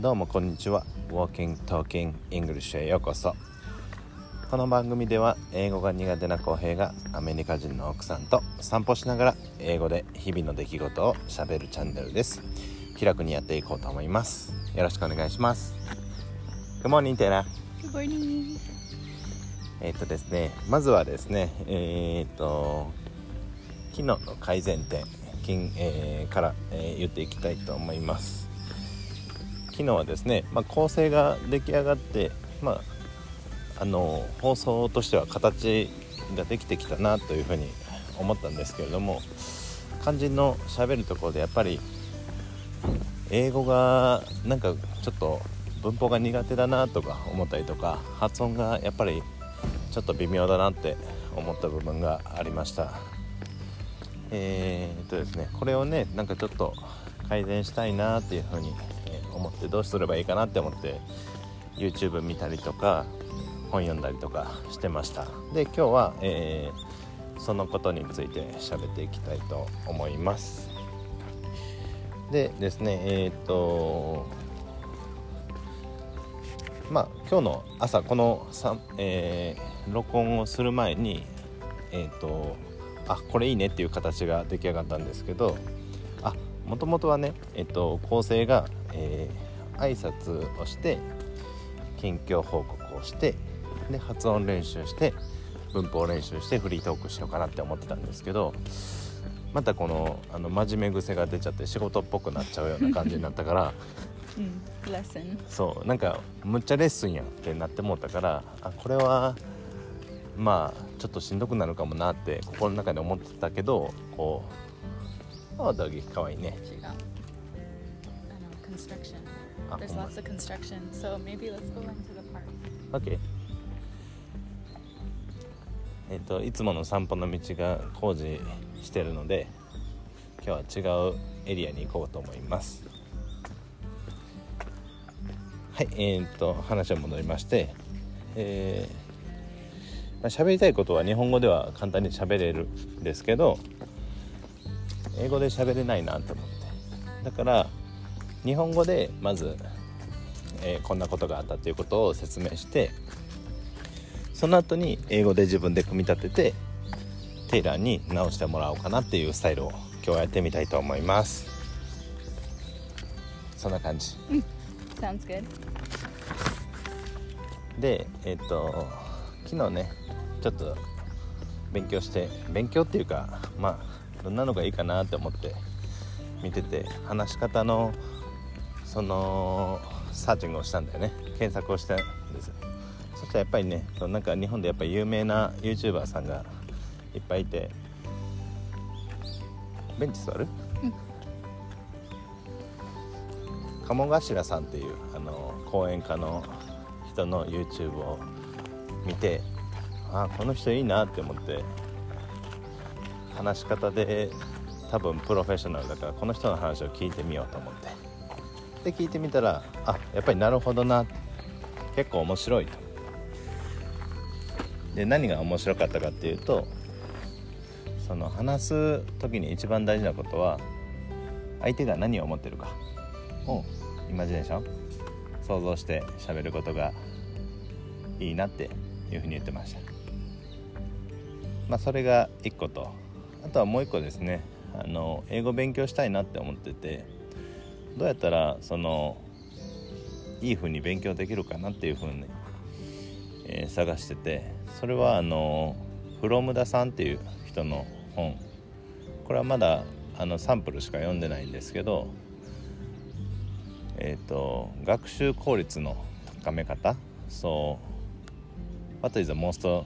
どうもこんにちは。Walking Talking English へようこそ。この番組では英語が苦手な浩平がアメリカ人の奥さんと散歩しながら英語で日々の出来事をしゃべるチャンネルです。気楽にやっていこうと思います。よろしくお願いします。Good morning テラ Good morning. えっ、とですねまずはですねえっ、と昨日の改善点金、えーから、えー言っていきたいと思います昨日はですね、まあ、構成が出来上がってまああの放送としては形ができてきたなというふうに思ったんですけれども肝心のしゃべるところでやっぱり英語がなんかちょっと文法が苦手だなとか思ったりとか発音がやっぱりちょっと微妙だなって思った部分がありました。えーっとですねこれをねなんかちょっと改善したいなっていうふうに思ってどうすればいいかなって思って YouTube 見たりとか本読んだりとかしてました。で今日は、えーそのことについて喋っていきたいと思います。でですねえーっとまあ今日の朝この、えー録音をする前にえーっとあこれいいねっていう形が出来上がったんですけどあもともとはねえっと構成が、えー挨拶をして近況報告をしてで発音練習して文法練習してフリートークしようかなって思ってたんですけどまたこのあの真面目癖が出ちゃって仕事っぽくなっちゃうような感じになったから Mm. そうなんかむっちゃレッスンやんってなってもうたからあこれはまあちょっとしんどくなるかもなって心の中で思ってたけどこうあドギかわいいね There's oh lots of construction, so maybe let's go into the park. OK えっ、といつもの散歩の道が工事してるので今日は違うエリアに行こうと思います。はいえっ、と話は戻りましてえーまあ、喋りたいことは日本語では簡単に喋れるんですけど英語で喋れないなと思って。だから日本語でまず、えーこんなことがあったということを説明してその後に英語で自分で組み立ててテイラーに直してもらおうかなっていうスタイルを今日はやってみたいと思います。そんな感じ。Sounds good. でえっ、と昨日ねちょっと勉強して勉強っていうかまあどんなのがいいかなって思って見てて話し方のそのサーチングをしたんだよね。検索をしたんです。そしたらやっぱりねそのなんか日本でやっぱり有名な YouTuber さんがいっぱいいてベンチ座る、鴨頭さんっていうあの講演家の人の YouTube を見てあこの人いいなって思って話し方で多分プロフェッショナルだからこの人の話を聞いてみようと思ってで聞いてみたらあやっぱりなるほどな。結構面白いと。で何が面白かったかっていうとその話す時に一番大事なことは相手が何を思ってるか。をイマジネーション想像して喋ることがいいなっていうふうに言ってました。まあそれが1個と。あとはもう1個ですね。あの英語勉強したいなって思っててどうやったらそのいい風に勉強できるかなっていう風に、えー探しててそれはあのフロムダさんっていう人の本。これはまだあのサンプルしか読んでないんですけどえっ、と学習効率の高め方。そう What is the most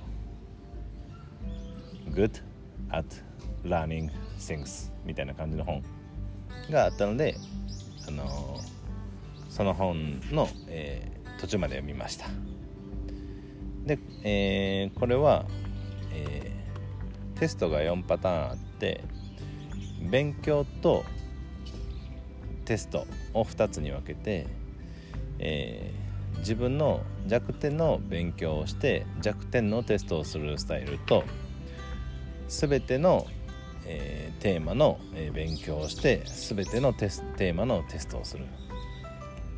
good at learning things? みたいな感じの本があったのであのその本の、えー途中まで読みました。で、えーこれは、えーテストが4パターンあって勉強とテストを2つに分けて、えー自分の弱点の勉強をして弱点のテストをするスタイルと全ての、えーテーマの、え勉強をして全てのテステーマのテストをする。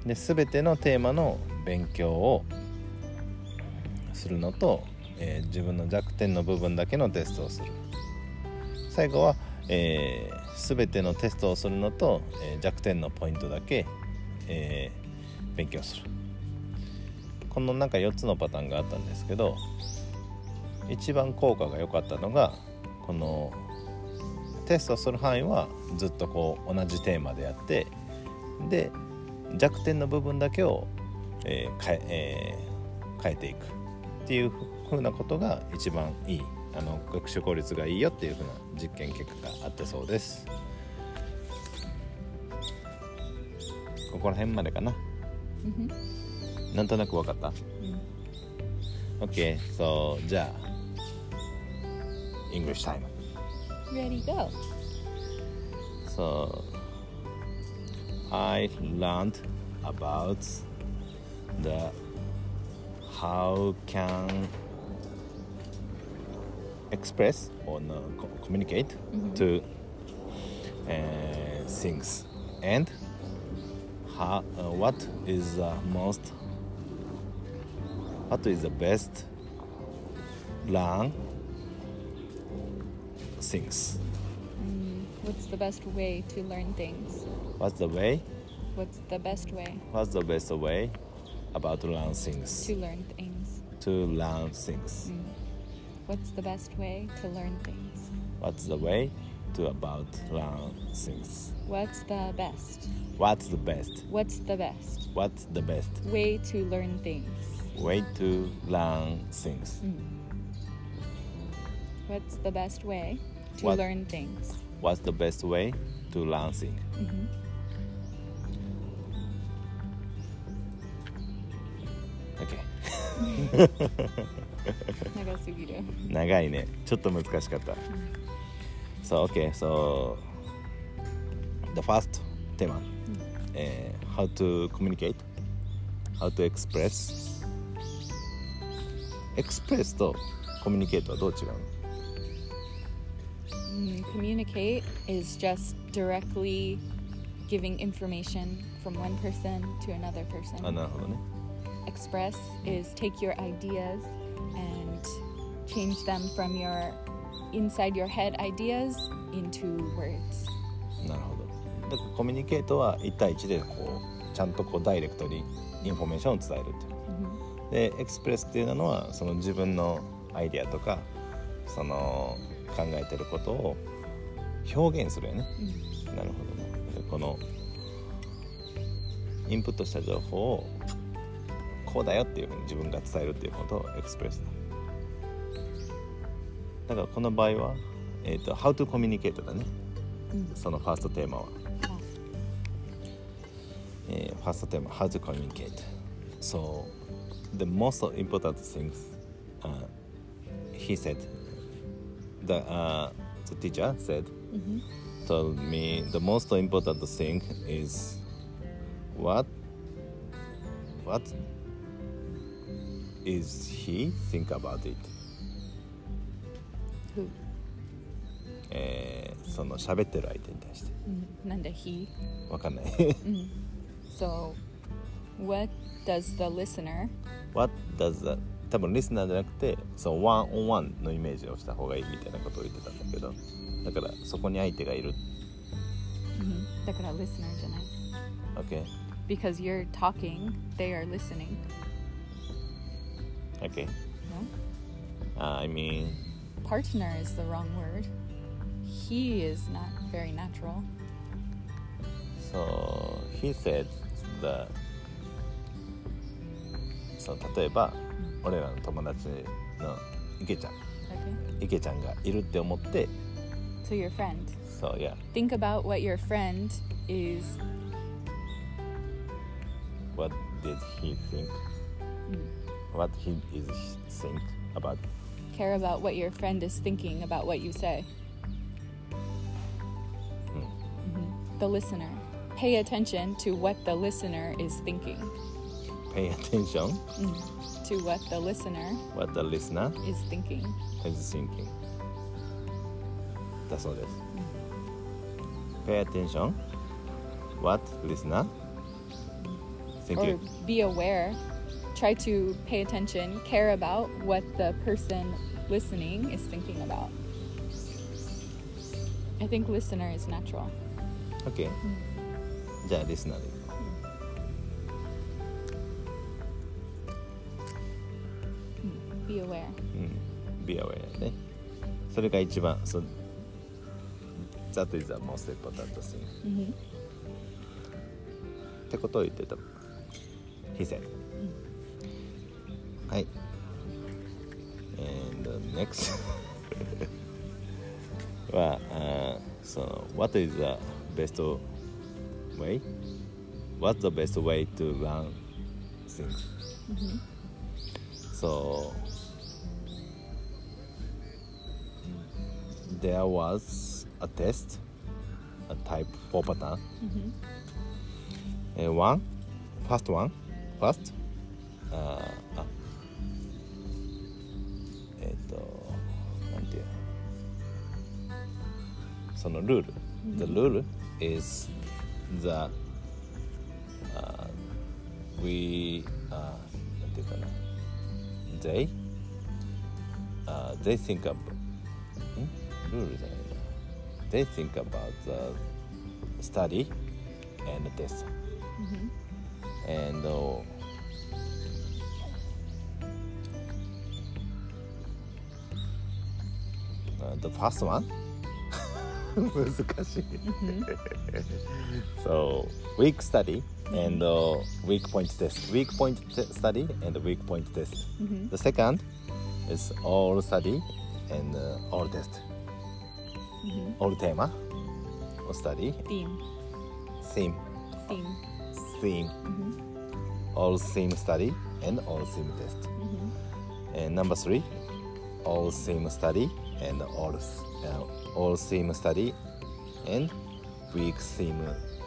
で全てのテーマの勉強をするのと、えー自分の弱点の部分だけのテストをする。最後は、えー全てのテストをするのと、え弱点のポイントだけ、え勉強する。このなんか4つのパターンがあったんですけど一番効果が良かったのがこのテストする範囲はずっとこう同じテーマでやってで弱点の部分だけを、えー変ええー変えていくっていうふうなことが一番いいあの学習効率がいいよっていうふうな実験結果があったそうです。ここら辺までかな。Mm-hmm. なんとなく分かった ?OK so じゃあ English time Ready, go. So I learned about the how can express or no, co- communicate to uh, things and how, uh, what is the most what is the best learn things. Mm, what's the best way to learn things? what's the way? What's the best way? What's the best way about to learn things? To learn things? to learn things. Mm. What's the best way to learn things? what's the way to about learn things? What's the best? what's the best? What's the best? What's the best? Way to learn things? way to learn things mm. What's the best way to What- learn things? what's the best way to learn things okay 長すぎる。長いねちょっと難しかった so okay so the first テーマ、えー how to communicate how to express express と communicate はどう違うの Mm, communicate is just directly giving information from one person to another あ person. なるほどね Express is take your ideas and change them from your inside your head ideas into words. なるほどだからコミュニケートは1対1でこうちゃんとこうダイレクトにインフォメーションを伝えるっていうでエクスプレスっていうのはその自分のアイデアとかその 考えてることを表現するよね、なるほどね。でこのインプットした情報をこうだよっていうふうに自分が伝えるっていうことをエクスプレスだ。だからこの場合は、えー、と How to communicate だね、そのファーストテーマは、えーファーストテーマ How to communicate So the most important things、uh, he said the, uh, the teacher said told me the most important thing is what what is he think about it Who? えーその喋ってる相手に対して Mm, Nanda he. わかんない So, what does the listener? What does that 多分リスナーじゃなくてそうワンオンワンのイメージをした方がいいみたいなことを言ってたんだけどだからそこに相手がいる Mm-hmm. だから listener じゃない。OK Because you're talking, they are listening. OK No? uh, I mean Partner is the wrong word. He is not very natural. so he said the そう例えば俺らの友達の池ちゃん Okay. 池ちゃんがいるって思って So your friend. そう yeah Think about what your friend is. what did he think what he is think about Care about what your friend is thinking about what you say. Mhm. The listener. Pay attention to what the listener is thinking. pay attention To what the listener what the listener is thinking. is thinking だそうです pay attention what listener Thank or you. be aware. Try to pay attention, care about what the person listening is thinking about. I think listener is natural. OK じゃあリスナーで Be aware. う。うん。be aware ね。それが一番、そ That is the most important thing. hmm ってことを言ってた。He said. はい。And the next は、あーその What is the best way? What's the best way to learn things? So there was a test, a type 4 pattern. Uh, one, first one, first, uh, あえっ、と、なんていうのそのルール、The rule is the、uh, we、uh, なんていうかな they、uh, they think about んルールじゃないな they think about the study and test and uh, uh, the first one 難しい so week study and uh, week point test week point t- study and week point test the second is all study and uh, all test all テーマ all study? Theme. theme. Theme. theme. Mm-hmm. All theme study and all theme test. Mm-hmm. And number three all theme study and all uh, all theme study and week theme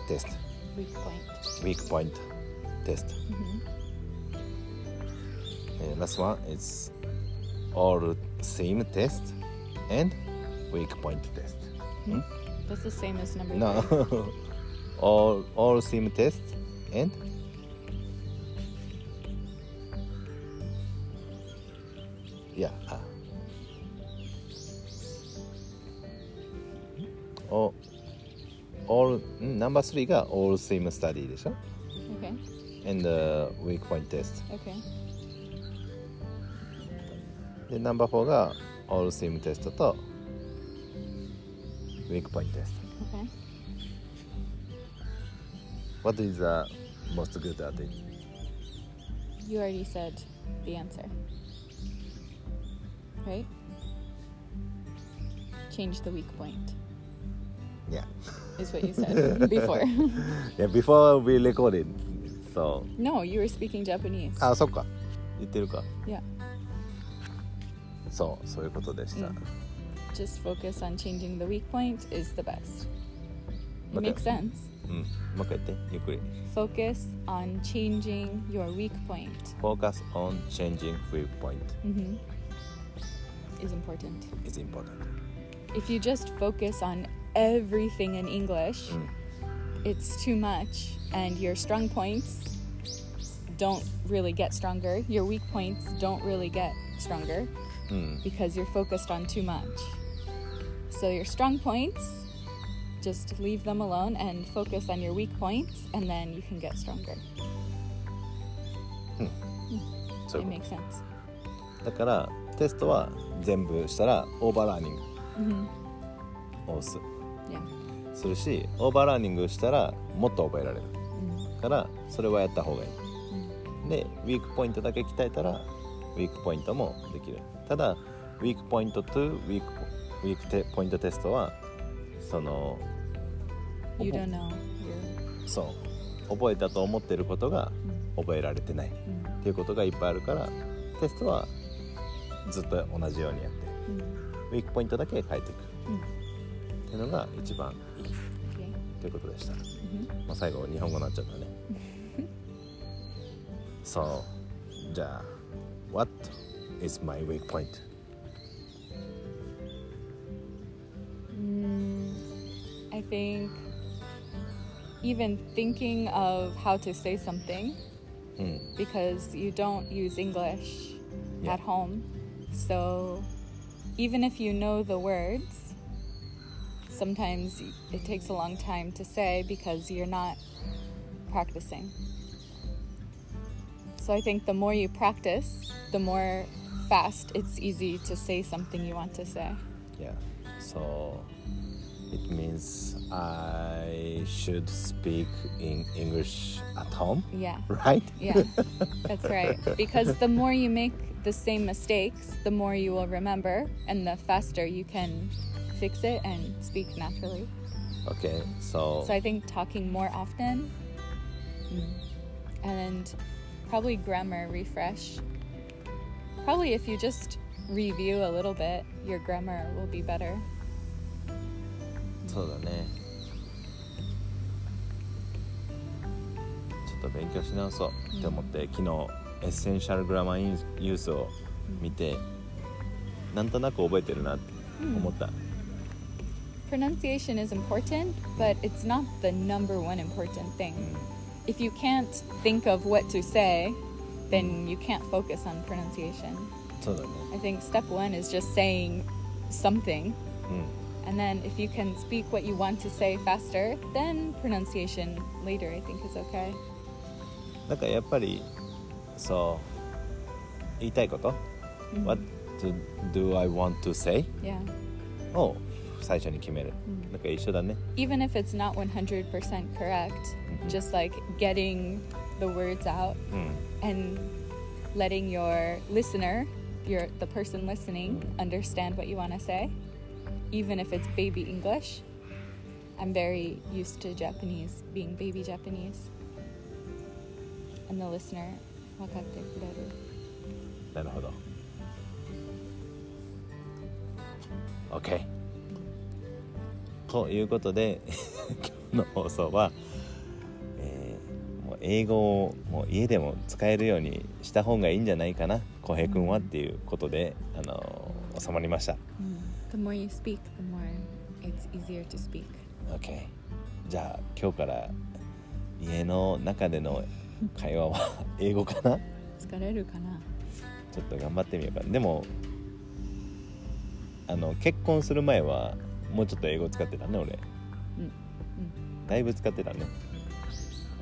test. Weak point. week point test. Mm-hmm. And last one is all theme test and week point test Hmm? That's the same as number no three. all all theme test and yeah ah. all all mm, number three が all theme study でしょ Okay. and the week point test Okay. でナンバー4が all theme テストと week point test Okay. what is the most good at it You already said the answer. Right? Change the weak point, yeah is what you said before. yeah before we recorded so no, you were speaking Japanese. あそっか言ってるか Yeah. そうそういうことでした、うん Just focus on changing the weak point is the best. It Okay. makes sense. うんもう一回言ってゆっくり Focus on changing your weak point focus on changing weak point mhm, is important. is important If you just focus on everything in English, うん it's too much, and your strong points don't really get stronger. Your weak points don't really get stronger うん because you're focused on too much. So, your strong points, just leave them alone and focus on your weak points, and then you can get stronger. そうい It makes sense. とだからテストは全部したらオーバーラーニング hmm を押す Yeah. するしオーバーラーニングしたらもっと覚えられる Mm. からそれはやった方がいい Mm. でウィークポイントだけ鍛えたらウィークポイントもできるただウィークポイントとウィークウィークテポイントテストはその You 覚 don't know. そう覚えたと思ってることが mm. 覚えられてないっ Mm. ていうことがいっぱいあるからテストはずっと同じようにやって Mm. ウィークポイントだけ変えていく Mm. っていうのが一番いい.ということでした、Mhm. まあ、最後日本語になっちゃったね そうじゃあ What is my weak point? Mm, I think even thinking of how to say something うん because you don't use English Yeah. at home. So even if you know the words, sometimes it takes a long time to say because you're not practicing. So I think the more you practice, the more fast it's easy to say something you want to say. Yeah. So it means I should speak in English at home, Yeah. right? Yeah, that's right. Because the more you make the same mistakes, the more you will remember, and the faster you can fix it and speak naturally. Okay. So, So I think talking more often mm, and probably grammar refresh. Probably if you just review a little bit, your grammar will be better. そうだね。ちょっと勉強し直そうって思って、昨日エッセンシャルグラマーユースを見て、なんとなく覚えてるなって思った。 Pronunciation is important, but it's not the number one important thing. If you can't think of what to say, then you can't focus on pronunciation. そうだね。 I think step one is just saying something. うん。 And then if you can speak what you want to say faster, then pronunciation later I think is okay. なんかやっぱりそう言いたいこと、What do I want to say? Yeah. を 最初に決める、うんなんか一緒だね Even if it's not 100% correct, just like getting the words out うん and letting your listener, your the person listening, understand what you want to say, even if it's baby English. I'm very used to Japanese being baby Japanese. And the listener 分かってくれる。なるほど OK ということで 今日の放送は、えーもう英語をもう家でも使えるようにした方がいいんじゃないかな浩平君はっていうことで、あのー収まりました。The more you speak, the more it's easier to speak. OK じゃあ今日から家の中での会話は英語かな？疲れるかな？ちょっと頑張ってみようか。なでもあの結婚する前はもうちょっと英語使ってたね俺うんだいぶ使ってたね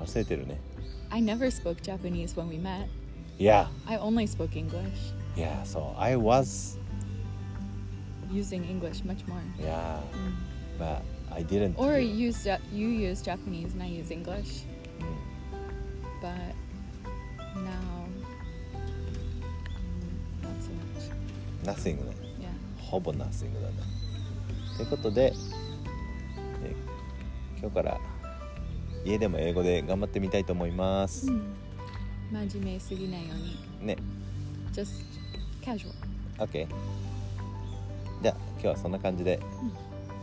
忘れてるね I never spoke Japanese when we met. Yeah I only spoke English, Yeah so I was using English much more. Yeah but I didn't Or you use Ja- you use Japanese and I use English. うん But now, mm, not so much. Nothing ね Yeah. ほぼ Nothing だね ということでえ今日から家でも英語で頑張ってみたいと思います、真面目すぎないように。ね。Just casual. OK じゃあ今日はそんな感じで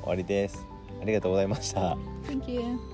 終わりです。ありがとうございました。Thank you.